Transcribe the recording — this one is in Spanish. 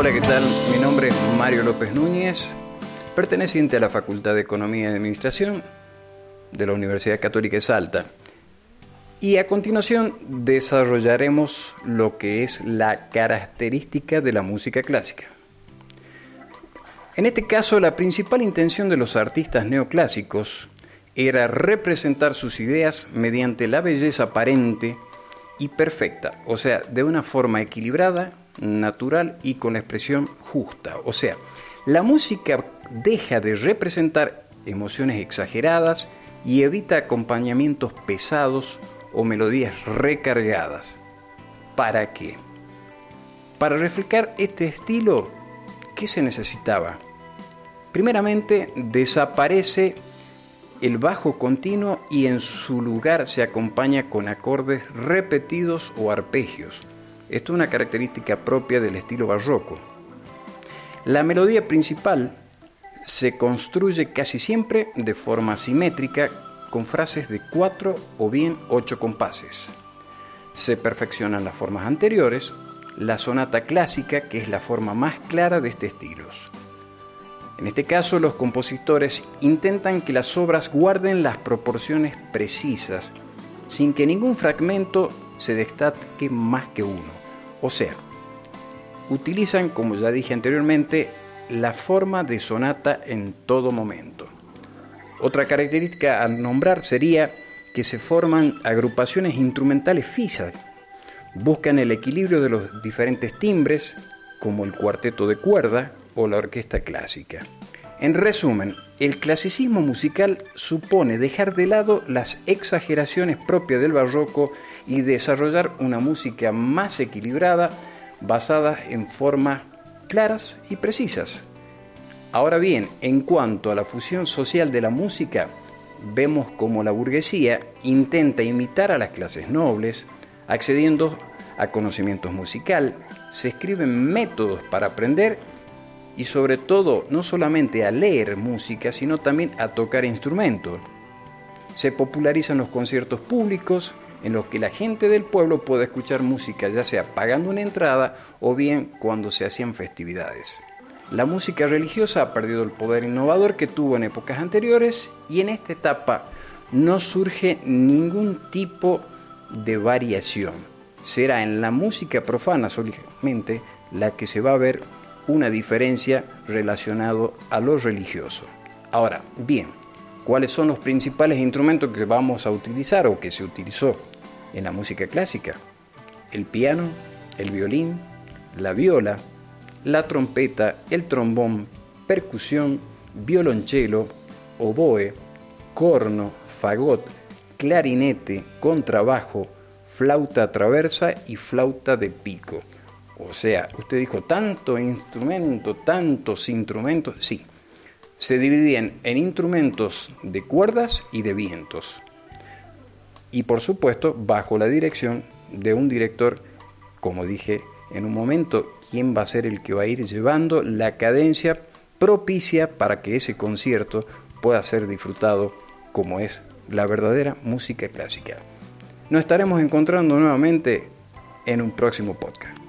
Hola, ¿qué tal? Mi nombre es Mario López Núñez, perteneciente a la Facultad de Economía y Administración de la Universidad Católica de Salta. Y a continuación desarrollaremos lo que es la característica de la música clásica. En este caso, la principal intención de los artistas neoclásicos era representar sus ideas mediante la belleza aparente y perfecta, o sea, de una forma equilibrada, natural y con la expresión justa. O sea, la música deja de representar emociones exageradas y evita acompañamientos pesados o melodías recargadas. ¿Para qué? Para reflejar este estilo, ¿qué se necesitaba? Primeramente, desaparece el bajo continuo y en su lugar se acompaña con acordes repetidos o arpegios. Esto es una característica propia del estilo barroco. La melodía principal se construye casi siempre de forma simétrica con frases de cuatro o bien ocho compases. Se perfeccionan las formas anteriores, la sonata clásica, que es la forma más clara de este estilo. En este caso, los compositores intentan que las obras guarden las proporciones precisas, sin que ningún fragmento se destaque más que uno. O sea, utilizan, como ya dije anteriormente, la forma de sonata en todo momento. Otra característica a nombrar sería que se forman agrupaciones instrumentales fijas. Buscan el equilibrio de los diferentes timbres, como el cuarteto de cuerda, o la orquesta clásica. En resumen, el clasicismo musical supone dejar de lado las exageraciones propias del barroco y desarrollar una música más equilibrada basada en formas claras y precisas. Ahora bien, en cuanto a la fusión social de la música, vemos como la burguesía intenta imitar a las clases nobles, accediendo a conocimientos musical, se escriben métodos para aprender y sobre todo no solamente a leer música, sino también a tocar instrumentos. Se popularizan los conciertos públicos en los que la gente del pueblo puede escuchar música ya sea pagando una entrada o bien cuando se hacían festividades. La música religiosa ha perdido el poder innovador que tuvo en épocas anteriores y en esta etapa no surge ningún tipo de variación. Será en la música profana solamente la que se va a ver una diferencia relacionado a lo religioso. Ahora, bien, ¿cuáles son los principales instrumentos que vamos a utilizar o que se utilizó en la música clásica? El piano, el violín, la viola, la trompeta, el trombón, percusión, violonchelo, oboe, corno, fagot, clarinete, contrabajo, flauta traversa y flauta de pico. O sea, usted dijo tanto instrumento, tantos instrumentos. Sí, se dividían en instrumentos de cuerdas y de vientos. Y por supuesto, bajo la dirección de un director, como dije en un momento, quien va a ser el que va a ir llevando la cadencia propicia para que ese concierto pueda ser disfrutado como es la verdadera música clásica. Nos estaremos encontrando nuevamente en un próximo podcast.